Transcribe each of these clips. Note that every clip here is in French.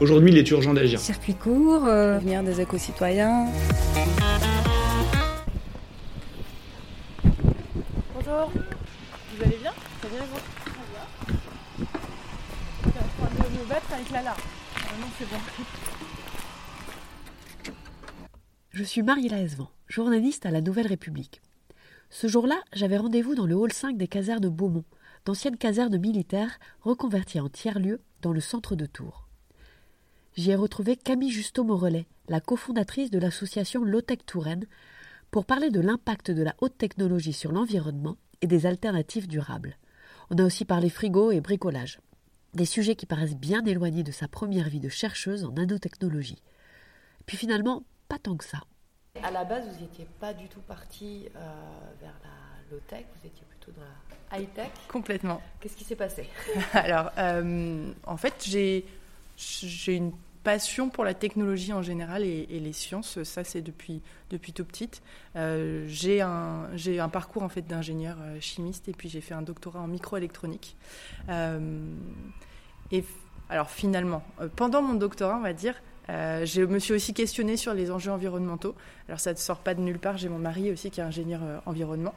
Aujourd'hui, il est urgent d'agir. Circuit court, euh, venir des éco-citoyens. Bonjour, vous allez bien? Ça bien vous? Très bien. En train de me battre avec Lala. Non, c'est bon. Je suis Marie Esvan, journaliste à la Nouvelle République. Ce jour-là, j'avais rendez-vous dans le hall 5 des casernes de Beaumont, d'anciennes casernes militaires reconverties en tiers-lieu dans le centre de Tours j'y ai retrouvé Camille Justo-Morellet, la cofondatrice de l'association Lotech Touraine, pour parler de l'impact de la haute technologie sur l'environnement et des alternatives durables. On a aussi parlé frigo et bricolage, des sujets qui paraissent bien éloignés de sa première vie de chercheuse en nanotechnologie. Puis finalement, pas tant que ça. À la base, vous n'étiez pas du tout parti euh, vers la low-tech, vous étiez plutôt dans la high-tech. Complètement. Qu'est-ce qui s'est passé? Alors, euh, en fait, j'ai une passion pour la technologie en général et, les sciences, ça c'est depuis, depuis tout petite. Euh, j'ai un, un, parcours en fait d'ingénieur euh, chimiste et puis j'ai fait un doctorat en microélectronique. Euh, et alors finalement, pendant mon doctorat, on va dire, je me suis aussi questionnée sur les enjeux environnementaux. Alors ça ne sort pas de nulle part, j'ai mon mari aussi qui est ingénieur environnement.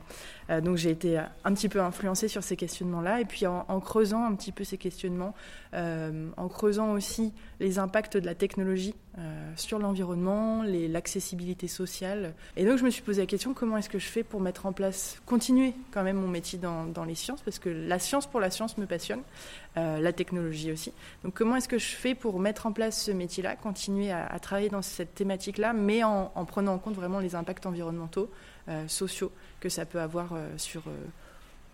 donc j'ai été un petit peu influencée sur ces questionnements-là. Et puis en, en, creusant un petit peu ces questionnements, en creusant aussi les impacts de la technologie euh, sur l'environnement, l'accessibilité sociale. Et donc je me suis posé la question comment est-ce que je fais pour mettre en place, continuer quand même mon métier dans, les sciences, parce que la science pour la science me passionne, euh, la technologie aussi. Donc comment est-ce que je fais pour mettre en place ce métier-là, continuer à, travailler dans cette thématique-là, mais en, en, prenant en compte vraiment les impacts environnementaux, euh, sociaux que ça peut avoir sur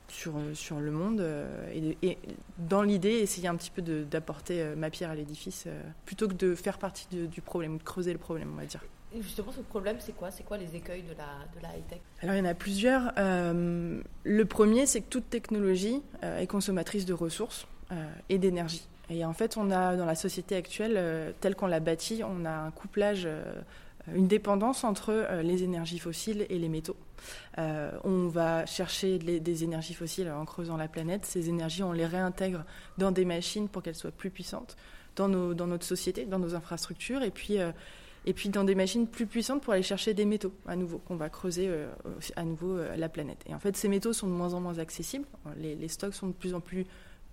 sur, euh, sur le monde euh, et, dans l'idée essayer un petit peu d'apporter euh, ma pierre à l'édifice plutôt que de faire partie du problème, de creuser le problème on va dire. Et justement ce problème c'est quoi? C'est quoi les écueils de la, de la high-tech? Alors il y en a plusieurs. le premier c'est que toute technologie est consommatrice de ressources et d'énergie. Et en fait on a dans la société actuelle telle qu'on l'a bâtie, on a un couplage une dépendance entre les énergies fossiles et les métaux. Euh, on va chercher des énergies fossiles en creusant la planète. Ces énergies, on les réintègre dans des machines pour qu'elles soient plus puissantes dans, notre société, dans nos infrastructures, et puis, euh, et puis dans des machines plus puissantes pour aller chercher des métaux à nouveau, qu'on va creuser à nouveau la planète. Et en fait, ces métaux sont de moins en moins accessibles. Les, les stocks sont de plus en plus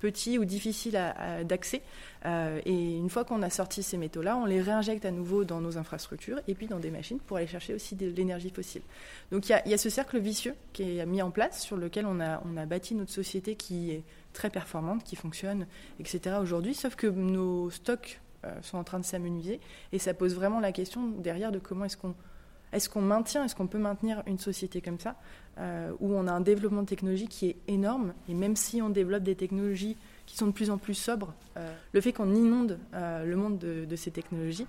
petits ou difficiles d'accès. Euh, et une fois qu'on a sorti ces métaux-là, on les réinjecte à nouveau dans nos infrastructures et puis dans des machines pour aller chercher aussi de l'énergie fossile. Donc il y, a ce cercle vicieux qui est mis en place, sur lequel on a, on a bâti notre société qui est très performante, qui fonctionne, etc. aujourd'hui, sauf que nos stocks euh, sont en train de s'amenuiser et ça pose vraiment la question derrière de comment est-ce qu'on est-ce qu'on maintient, est-ce qu'on peut maintenir une société comme ça, euh, où on a un développement technologique qui est énorme, et même si on développe des technologies qui sont de plus en plus sobres, euh, le fait qu'on inonde euh, le monde de, ces technologies,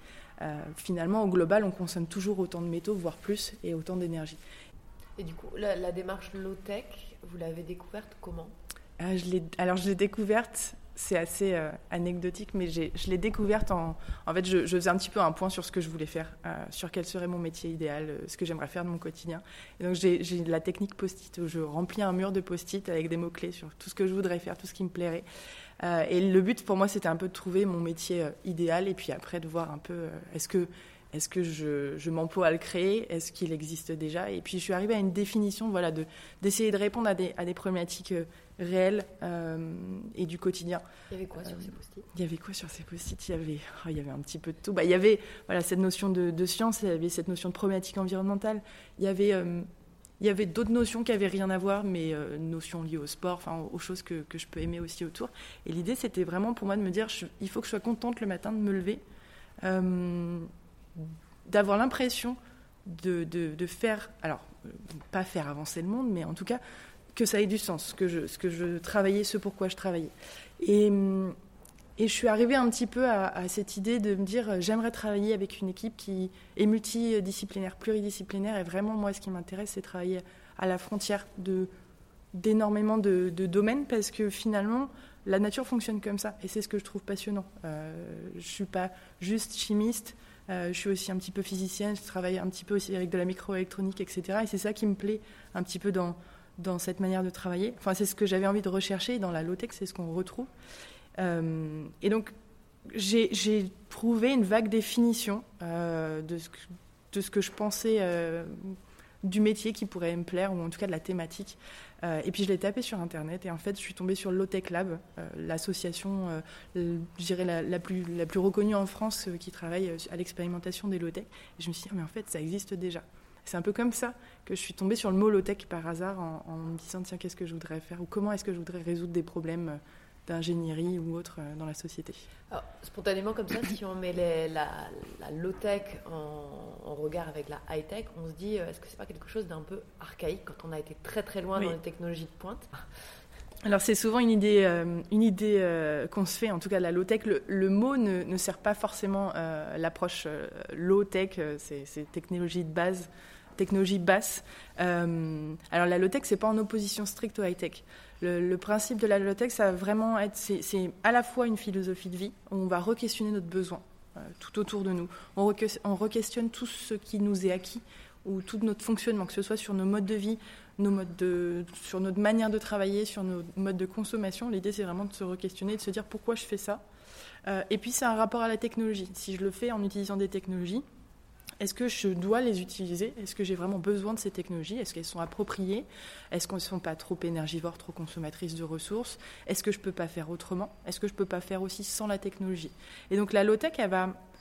finalement, au global, on consomme toujours autant de métaux, voire plus, et autant d'énergie. Et du coup, la, démarche low-tech, vous l'avez découverte comment? Je Alors, je l'ai découverte c'est assez euh, anecdotique, mais je l'ai découverte en. En fait, je, faisais un petit peu un point sur ce que je voulais faire, euh, sur quel serait mon métier idéal, euh, ce que j'aimerais faire de mon quotidien. Et donc, j'ai la technique post-it où je remplis un mur de post-it avec des mots-clés sur tout ce que je voudrais faire, tout ce qui me plairait. et le but pour moi, c'était un peu de trouver mon métier idéal et puis après de voir un peu est-ce que est-ce que je, m'emploie à le créer? Est-ce qu'il existe déjà? Et puis je suis arrivée à une définition voilà, d'essayer de, répondre à des, à des problématiques euh, réelles euh, et du quotidien. Il y avait quoi sur ces post-it? Il y avait quoi sur ces post-it? Il, y avait, oh, il y avait un petit peu de tout. Bah, il y avait voilà, cette notion de, science, il y avait cette notion de problématique environnementale, il y avait... Euh, il y avait d'autres notions qui avaient rien à voir, mais notions liées au sport, enfin aux choses que, que, je peux aimer aussi autour. Et l'idée, c'était vraiment pour moi de me dire, il faut que je sois contente le matin de me lever, d'avoir l'impression de, de, faire, alors pas faire avancer le monde, mais en tout cas que ça ait du sens, que je, ce que je travaillais, ce pourquoi je travaillais. Et, et je suis arrivée un petit peu à, cette idée de me dire j'aimerais travailler avec une équipe qui est multidisciplinaire, pluridisciplinaire. Et vraiment, moi, ce qui m'intéresse, c'est travailler à la frontière de d'énormément de, domaines parce que finalement, la nature fonctionne comme ça. Et c'est ce que je trouve passionnant. Euh, je suis pas juste chimiste. Euh, je suis aussi un petit peu physicienne, je travaille un petit peu aussi avec de la microélectronique, etc. Et c'est ça qui me plaît un petit peu dans, dans cette manière de travailler. Enfin, c'est ce que j'avais envie de rechercher. Dans la low-tech, c'est ce qu'on retrouve. Euh, et donc, j'ai trouvé une vague définition euh, de, ce que, de, ce que, je pensais du métier qui pourrait me plaire, ou en tout cas de la thématique. et puis je l'ai tapé sur Internet, et en fait, je suis tombée sur Low-Tech Lab, l'association, je dirais, la, la, plus, la plus reconnue en France qui travaille à l'expérimentation des low-tech. Et je me suis dit, ah, mais en fait, ça existe déjà. C'est un peu comme ça que je suis tombée sur le mot low-tech par hasard en, en, me disant, tiens, qu'est-ce que je voudrais faire, ou comment est-ce que je voudrais résoudre des problèmes d'ingénierie ou autre euh, dans la société. spontanément comme ça, si on met la, low-tech en, regard avec la high-tech, on se dit, euh, est-ce que c'est pas quelque chose d'un peu archaïque quand on a été très très loin dans les technologies de pointe? Alors c'est souvent une idée, euh, une idée qu'on se fait, en tout cas de la low-tech. Le, mot ne, sert pas forcément l'approche low-tech, c'est technologie de base, technologie basse. alors la low-tech, c'est pas en opposition stricte au high-tech. Le, principe de la low-tech, ça va vraiment être, c'est à la fois une philosophie de vie, où on va re-questionner notre besoin euh, tout autour de nous. On, re-questionne tout ce qui nous est acquis, ou tout notre fonctionnement, que ce soit sur nos modes de vie, nos modes de, sur notre manière de travailler, sur nos modes de consommation. L'idée, c'est vraiment de se re-questionner, de se dire pourquoi je fais ça. Euh, et puis, c'est un rapport à la technologie. Si je le fais en utilisant des technologies, est-ce que je dois les utiliser? Est-ce que j'ai vraiment besoin de ces technologies? Est-ce qu'elles sont appropriées? Est-ce qu'elles ne sont pas trop énergivores, trop consommatrices de ressources? Est-ce que je ne peux pas faire autrement? Est-ce que je ne peux pas faire aussi sans la technologie? Et donc la low-tech,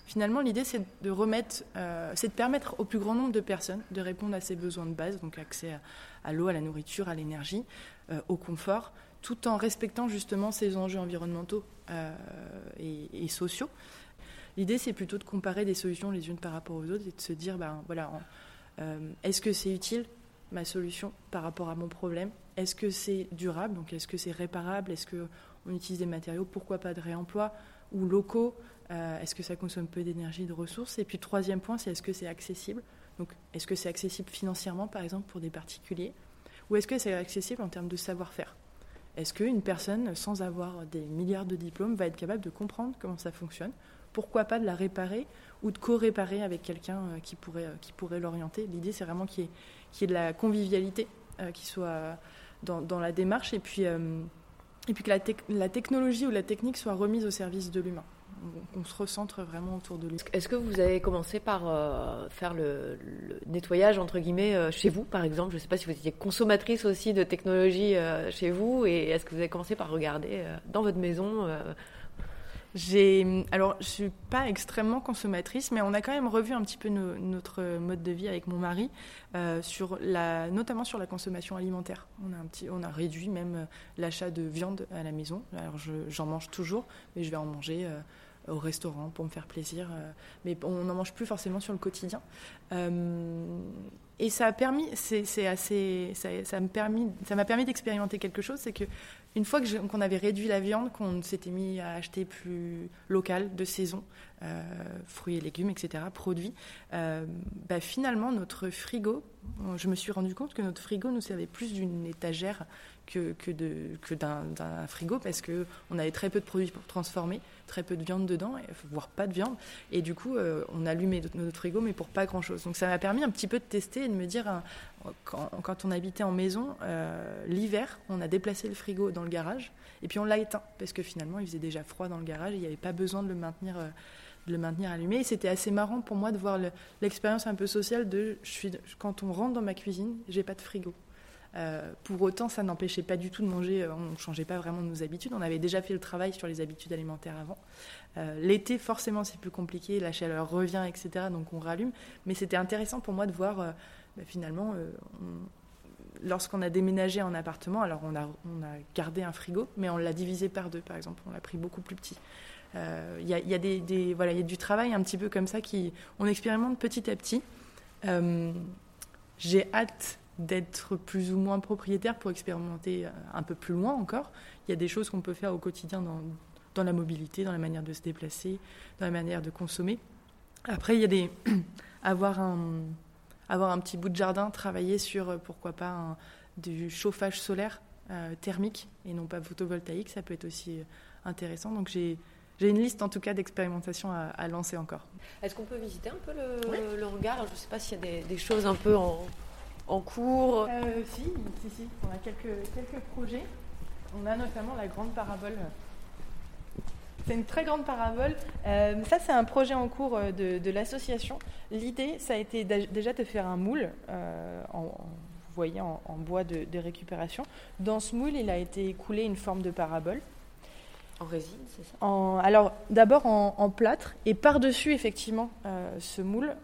finalement l'idée c'est de remettre, euh, c'est de permettre au plus grand nombre de personnes de répondre à ces besoins de base, donc accès à, l'eau, à la nourriture, à l'énergie, euh, au confort, tout en respectant justement ces enjeux environnementaux euh, et sociaux. L'idée, c'est plutôt de comparer des solutions les unes par rapport aux autres et de se dire, ben, voilà, euh, est-ce que c'est utile ma solution par rapport à mon problème? Est-ce que c'est durable? Donc, est-ce que c'est réparable? Est-ce qu'on utilise des matériaux? Pourquoi pas de réemploi ou locaux? Euh, Est-ce que ça consomme peu d'énergie, de ressources? Et puis, troisième point, c'est est-ce que c'est accessible? Donc, est-ce que c'est accessible financièrement, par exemple, pour des particuliers? Ou est-ce que c'est accessible en termes de savoir-faire? Est-ce qu'une personne, sans avoir des milliards de diplômes, va être capable de comprendre comment ça fonctionne? Pourquoi pas de la réparer ou de co-réparer avec quelqu'un euh, qui pourrait, euh, qui pourrait l'orienter. L'idée, c'est vraiment qu'il y, ait, de la convivialité euh, qui soit dans, la démarche et puis, et puis que la, technologie ou la technique soit remise au service de l'humain. On, se recentre vraiment autour de lui. Est-ce que vous avez commencé par faire le, nettoyage, entre guillemets, chez vous, par exemple? Je ne sais pas si vous étiez consommatrice aussi de technologie chez vous, et est-ce que vous avez commencé par regarder dans votre maison j'ai, alors, je suis pas extrêmement consommatrice, mais on a quand même revu un petit peu notre mode de vie avec mon mari, euh, notamment sur la consommation alimentaire. On a réduit même euh, l'achat de viande à la maison. Alors, j'en mange toujours, mais je vais en manger. Euh, au restaurant pour me faire plaisir, mais on n'en mange plus forcément sur le quotidien. et ça a permis, c'est assez, ça, ça m'a permis, permis d'expérimenter quelque chose, c'est que une fois qu'on avait réduit la viande, qu'on s'était mis à acheter plus local, de saison, fruits et légumes, etc., produits, euh, bah, finalement, notre frigo, je me suis rendu compte que notre frigo nous servait plus d'une étagère que, que, que d'un, frigo parce qu'on avait très peu de produits pour transformer, très peu de viande dedans, voire pas de viande. Et du coup, euh, on allumait notre frigo, mais pour pas grand-chose. Donc ça m'a permis un petit peu de tester et de me dire, hein, quand, on habitait en maison, euh, l'hiver, on a déplacé le frigo dans le garage et puis on l'a éteint parce que finalement, il faisait déjà froid dans le garage et il n'y avait pas besoin de le maintenir. Euh, de le maintenir allumé. C'était assez marrant pour moi de voir l'expérience un peu sociale de quand on rentre dans ma cuisine, j'ai pas de frigo. Euh, pour autant, ça n'empêchait pas du tout de manger, euh, on ne changeait pas vraiment nos habitudes. On avait déjà fait le travail sur les habitudes alimentaires avant. Euh, l'été, forcément, c'est plus compliqué, la chaleur revient, etc. Donc on rallume. Mais c'était intéressant pour moi de voir, bah, finalement, lorsqu'on a déménagé en appartement, alors on a gardé un frigo, mais on l'a divisé par deux, par exemple. On l'a pris beaucoup plus petit. Il y, a, y, a des, voilà, y a du travail un petit peu comme ça qui on expérimente petit à petit. J'ai hâte d'être plus ou moins propriétaire pour expérimenter euh, un peu plus loin encore. Il y a des choses qu'on peut faire au quotidien dans, dans la mobilité, dans la manière de se déplacer, dans la manière de consommer. Après, il y a des avoir un avoir un petit bout de jardin, travailler sur pourquoi pas du chauffage solaire thermique et non pas photovoltaïque, ça peut être aussi intéressant. Donc j'ai j'ai une liste en tout cas d'expérimentations à, lancer encore. Est-ce qu'on peut visiter un peu le, le regard Je ne sais pas s'il y a des, des, choses un peu en, en cours. Euh, si, si, si, on a quelques, quelques projets. On a notamment la grande parabole. C'est une très grande parabole. Euh, ça, c'est un projet en cours euh, de, de l'association. L'idée, ça a été déjà de faire un moule, euh, en, vous voyez, en, en bois de, de, récupération. Dans ce moule, il a été coulé une forme de parabole. En résine, c'est ça? Alors, d'abord en, plâtre, et par-dessus, effectivement, euh, ce moule,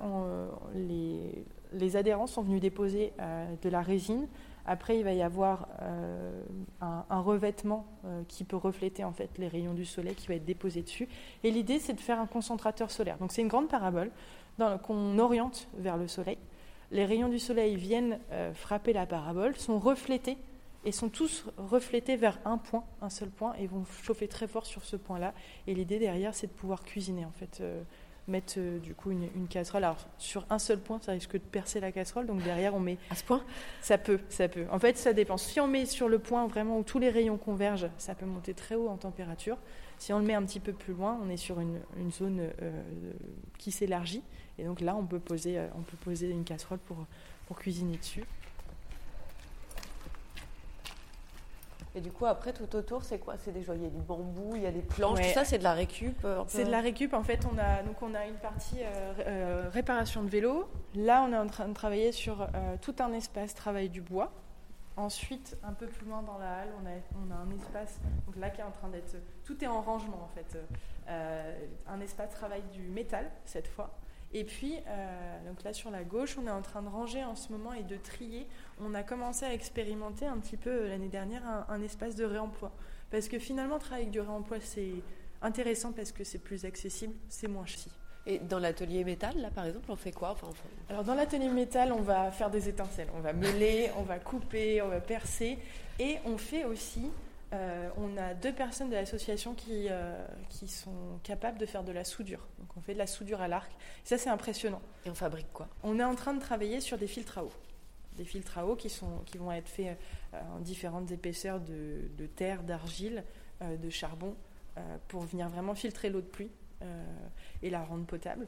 les, les, adhérents sont venus déposer euh, de la résine. Après, il va y avoir euh, un, un, revêtement qui peut refléter en fait les rayons du soleil qui va être déposé dessus. Et l'idée, c'est de faire un concentrateur solaire. Donc, c'est une grande parabole qu'on oriente vers le soleil. Les rayons du soleil viennent frapper la parabole, sont reflétés et sont tous reflétés vers un point, un seul point, et vont chauffer très fort sur ce point-là. Et l'idée derrière, c'est de pouvoir cuisiner, en fait, euh, mettre euh, du coup une, une, casserole. Alors sur un seul point, ça risque de percer la casserole, donc derrière on met. À ce point? Ça peut, ça peut. En fait, ça dépend. Si on met sur le point vraiment où tous les rayons convergent, ça peut monter très haut en température. Si on le met un petit peu plus loin, on est sur une, une zone euh, qui s'élargit, et donc là, on peut poser, on peut poser une casserole pour, pour cuisiner dessus. Et du coup, après, tout autour, c'est quoi? C'est des joyaux, il y a du bambou, il y a des planches, ouais. tout ça, c'est de la récup C'est de la récup. En fait, on a, donc on a une partie euh, euh, réparation de vélo. Là, on est en train de travailler sur euh, tout un espace travail du bois. Ensuite, un peu plus loin dans la halle, on a, on a un espace, donc là qui est en train d'être. Tout est en rangement en fait. un espace travail du métal, cette fois. Et puis, euh, donc là sur la gauche, on est en train de ranger en ce moment et de trier. On a commencé à expérimenter un petit peu l'année dernière un, un, espace de réemploi. Parce que finalement, travailler avec du réemploi, c'est intéressant parce que c'est plus accessible, c'est moins cher. Et dans l'atelier métal, là par exemple, on fait quoi? Enfin, on fait... Alors dans l'atelier métal, on va faire des étincelles. On va meuler, on va couper, on va percer. Et on fait aussi euh, on a deux personnes de l'association qui, euh, qui sont capables de faire de la soudure. Donc on fait de la soudure à l'arc. Ça, c'est impressionnant. Et on fabrique quoi? On est en train de travailler sur des filtres à eau. Des filtres à eau qui, sont, qui vont être faits euh, en différentes épaisseurs de, de terre, d'argile, de charbon, pour venir vraiment filtrer l'eau de pluie et la rendre potable.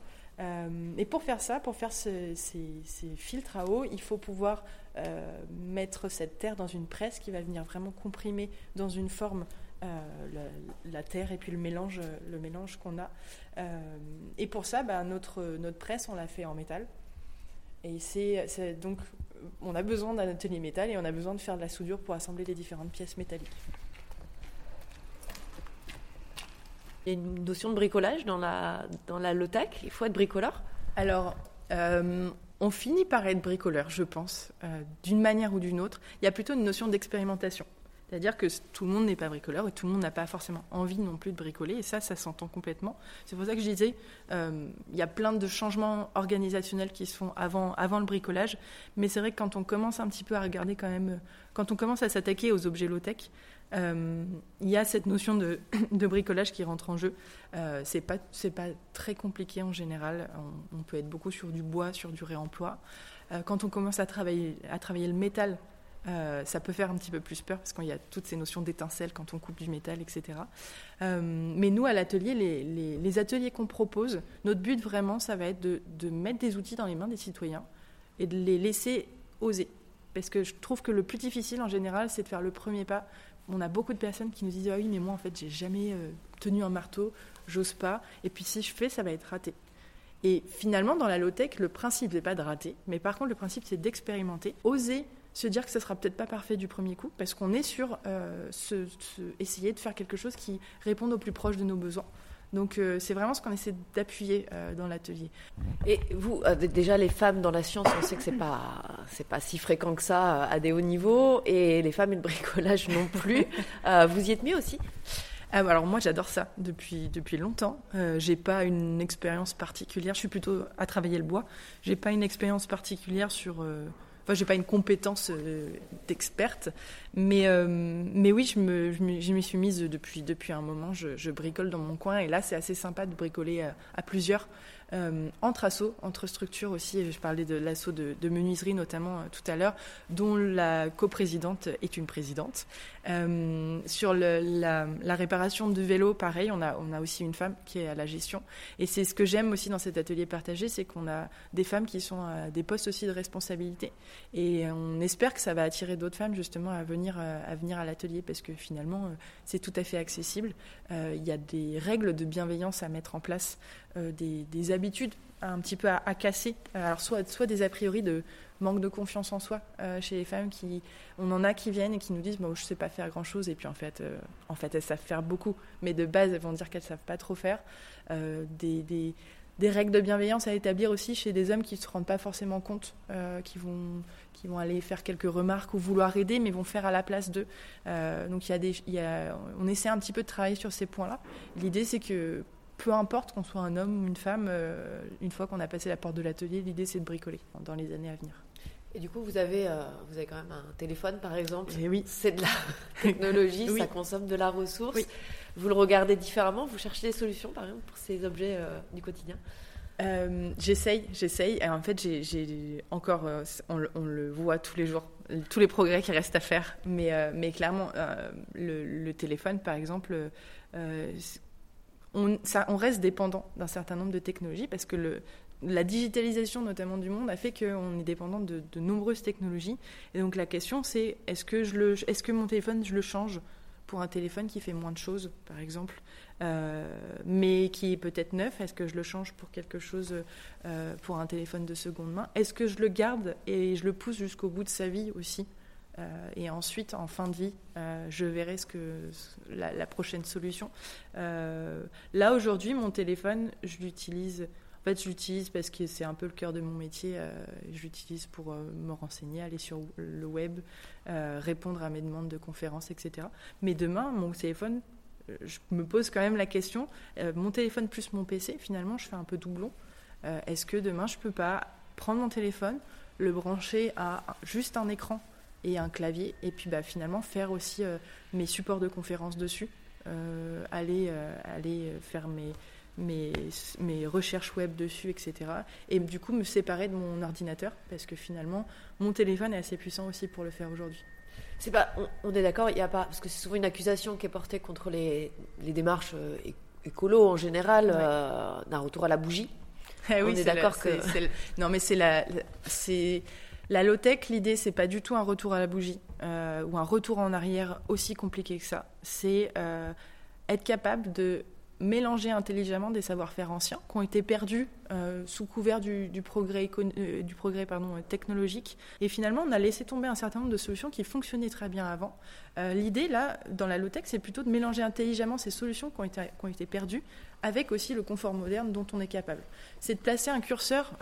et pour faire ça, pour faire ce, ces, filtres à eau, il faut pouvoir euh, mettre cette terre dans une presse qui va venir vraiment comprimer dans une forme euh, la, terre et puis le mélange, le mélange qu'on a. Euh, et pour ça, bah, notre, notre presse, on l'a fait en métal. Et c'est donc, on a besoin d'un atelier métal et on a besoin de faire de la soudure pour assembler les différentes pièces métalliques. Il y a une notion de bricolage dans la, dans la low-tech Il faut être bricoleur Alors, euh, on finit par être bricoleur, je pense, euh, d'une manière ou d'une autre. Il y a plutôt une notion d'expérimentation. C'est-à-dire que tout le monde n'est pas bricoleur et tout le monde n'a pas forcément envie non plus de bricoler. Et ça, ça s'entend complètement. C'est pour ça que je disais, euh, il y a plein de changements organisationnels qui se font avant, le bricolage. Mais c'est vrai que quand on commence un petit peu à regarder quand même, quand on commence à s'attaquer aux objets low-tech, euh, il y a cette notion de, bricolage qui rentre en jeu. Euh, c'est pas pas très compliqué en général. On, peut être beaucoup sur du bois, sur du réemploi. Euh, quand on commence à travailler le métal, euh, ça peut faire un petit peu plus peur parce qu'il y a toutes ces notions d'étincelles quand on coupe du métal, etc. Euh, mais nous, à l'atelier, les, ateliers qu'on propose, notre but vraiment, ça va être de, mettre des outils dans les mains des citoyens et de les laisser oser. Parce que je trouve que le plus difficile en général, c'est de faire le premier pas on a beaucoup de personnes qui nous disent ah oui mais moi en fait j'ai jamais euh, tenu un marteau j'ose pas et puis si je fais ça va être raté et finalement dans la low tech le principe n'est pas de rater mais par contre le principe c'est d'expérimenter oser se dire que ça sera peut-être pas parfait du premier coup parce qu'on est sur euh, ce, ce, essayer de faire quelque chose qui réponde au plus proche de nos besoins donc euh, c'est vraiment ce qu'on essaie d'appuyer euh, dans l'atelier. Et vous, euh, déjà les femmes dans la science, on sait que c'est pas c'est pas si fréquent que ça à des hauts niveaux, et les femmes et le bricolage non plus. vous y êtes mis aussi? Ah, alors moi j'adore ça depuis depuis longtemps. J'ai pas une expérience particulière. Je suis plutôt à travailler le bois. J'ai pas une expérience particulière sur Enfin, j'ai pas une compétence euh, d'experte, mais mais oui, je me m'y suis mise depuis un moment. Je, je, bricole dans mon coin et là, c'est assez sympa de bricoler à plusieurs. Euh, entre assos, entre structures aussi. Je parlais de l'assaut de, menuiserie notamment euh, tout à l'heure, dont la coprésidente est une présidente. Euh, sur la, réparation de vélos, pareil, on a, on a aussi une femme qui est à la gestion. Et c'est ce que j'aime aussi dans cet atelier partagé, c'est qu'on a des femmes qui sont à des postes aussi de responsabilité. Et on espère que ça va attirer d'autres femmes justement à venir à, venir à l'atelier parce que finalement, c'est tout à fait accessible. Il y a des règles de bienveillance à mettre en place euh, des, habitudes un petit peu à, casser. Alors soit, soit des a priori de manque de confiance en soi euh, chez les femmes qui on en a qui viennent et qui nous disent bon je sais pas faire grand chose et puis en fait euh, en fait elles savent faire beaucoup. Mais de base elles vont dire qu'elles savent pas trop faire. Des, des, règles de bienveillance à établir aussi chez des hommes qui se rendent pas forcément compte qui vont qui vont aller faire quelques remarques ou vouloir aider mais vont faire à la place d'eux. Donc il y a des y a, on essaie un petit peu de travailler sur ces points là l'idée c'est que peu importe qu'on soit un homme ou une femme, euh, une fois qu'on a passé la porte de l'atelier, l'idée c'est de bricoler dans les années à venir. Et du coup, vous avez, euh, vous avez quand même un téléphone, par exemple. Et eh oui. C'est de la technologie, ça consomme de la ressource. Vous le regardez différemment, vous cherchez des solutions, par exemple, pour ces objets euh, du quotidien? J'essaye, j'essaye. En fait, j'ai encore, on, le voit tous les jours, tous les progrès qui restent à faire. Mais, mais clairement, le, le, téléphone, par exemple, on, reste dépendant d'un certain nombre de technologies parce que la digitalisation notamment du monde a fait qu'on est dépendant de, nombreuses technologies. Et donc la question c'est est-ce que, est-ce que mon téléphone, je le change pour un téléphone qui fait moins de choses, par exemple, euh, mais qui est peut-être neuf? Est-ce que je le change pour quelque chose, euh, pour un téléphone de seconde main? Est-ce que je le garde et je le pousse jusqu'au bout de sa vie aussi? Euh, et ensuite, en fin de vie, euh, je verrai ce que la, prochaine solution. Euh, là aujourd'hui, mon téléphone, je l'utilise. En fait, je l'utilise parce que c'est un peu le cœur de mon métier. je l'utilise pour me renseigner, aller sur le web, répondre à mes demandes de conférences, etc. Mais demain, mon téléphone, je me pose quand même la question. mon téléphone plus mon PC, finalement, je fais un peu doublon. Est-ce que demain, je peux pas prendre mon téléphone, le brancher à juste un écran et un clavier. Et puis bah, finalement faire aussi euh, mes supports de conférences dessus, euh, aller, euh, aller faire mes, mes, mes, recherches web dessus, etc. Et du coup me séparer de mon ordinateur parce que finalement mon téléphone est assez puissant aussi pour le faire aujourd'hui. C'est pas, on, est d'accord, il y a pas, parce que c'est souvent une accusation qui est portée contre les, les démarches écolo en général, d'un retour à la bougie. Eh oui, on est, d'accord que. non, mais c'est la, c'est la low-tech, l'idée, c'est pas du tout un retour à la bougie euh, ou un retour en arrière aussi compliqué que ça. C'est euh, être capable de mélanger intelligemment des savoir-faire anciens qui ont été perdus euh, sous couvert du, progrès, technologique. Et finalement, on a laissé tomber un certain nombre de solutions qui fonctionnaient très bien avant. L'idée, là, dans la low-tech, c'est plutôt de mélanger intelligemment ces solutions qui ont été perdues avec aussi le confort moderne dont on est capable. C'est de placer un curseur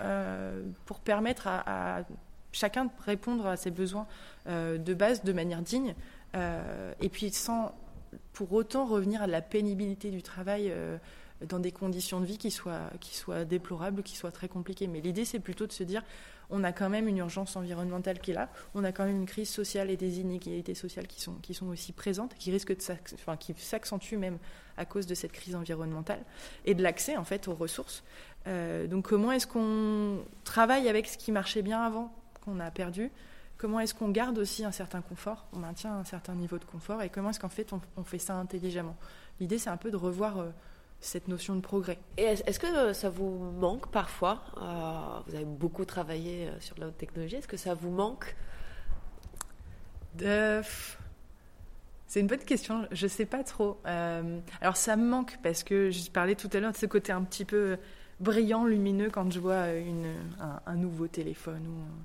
pour permettre à chacun répondre à ses besoins euh, de base de manière digne, euh, et puis sans pour autant revenir à la pénibilité du travail euh, dans des conditions de vie qui soient, qui soient déplorables, qui soient très compliquées. Mais l'idée, c'est plutôt de se dire, on a quand même une urgence environnementale qui est là, on a quand même une crise sociale et des inégalités sociales qui sont, qui sont aussi présentes, qui risquent de enfin, qui s'accentuent même à cause de cette crise environnementale, et de l'accès en fait aux ressources. donc comment est-ce qu'on travaille avec ce qui marchait bien avant qu'on a perdu, comment est-ce qu'on garde aussi un certain confort, on maintient un certain niveau de confort, et comment est-ce qu'en fait on, fait ça intelligemment. L'idée, c'est un peu de revoir euh, cette notion de progrès. Et est-ce que euh, ça vous manque parfois euh, Vous avez beaucoup travaillé sur la haute technologie. Est-ce que ça vous manque? C'est une bonne question. Je ne sais pas trop. alors ça me manque parce que je parlais tout à l'heure de ce côté un petit peu brillant, lumineux quand je vois une, un, nouveau téléphone ou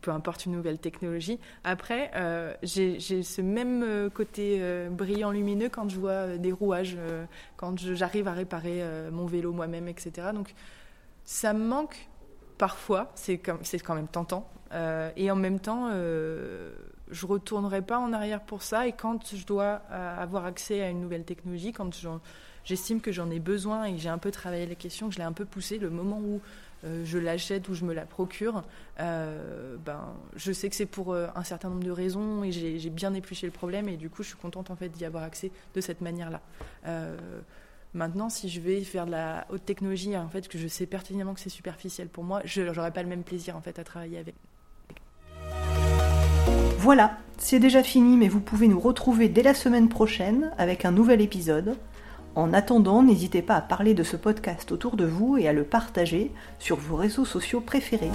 peu importe une nouvelle technologie. Après, euh, j'ai ce même euh, côté euh, brillant lumineux quand je vois des rouages, quand j'arrive à réparer mon vélo moi-même, etc. Donc ça me manque parfois, c'est quand même tentant. et en même temps, je retournerai pas en arrière pour ça. Et quand je dois avoir accès à une nouvelle technologie, quand j'estime que j'en ai besoin et que j'ai un peu travaillé la question, que je l'ai un peu poussé, le moment où je l'achète ou je me la procure, ben, je sais que c'est pour un certain nombre de raisons et j'ai bien épluché le problème et du coup je suis contente en fait d'y avoir accès de cette manière-là. Maintenant, si je vais faire de la haute technologie, en fait, que je sais pertinemment que c'est superficiel pour moi, je n'aurai pas le même plaisir en fait à travailler avec. Voilà, c'est déjà fini, mais vous pouvez nous retrouver dès la semaine prochaine avec un nouvel épisode. En attendant, n'hésitez pas à parler de ce podcast autour de vous et à le partager sur vos réseaux sociaux préférés.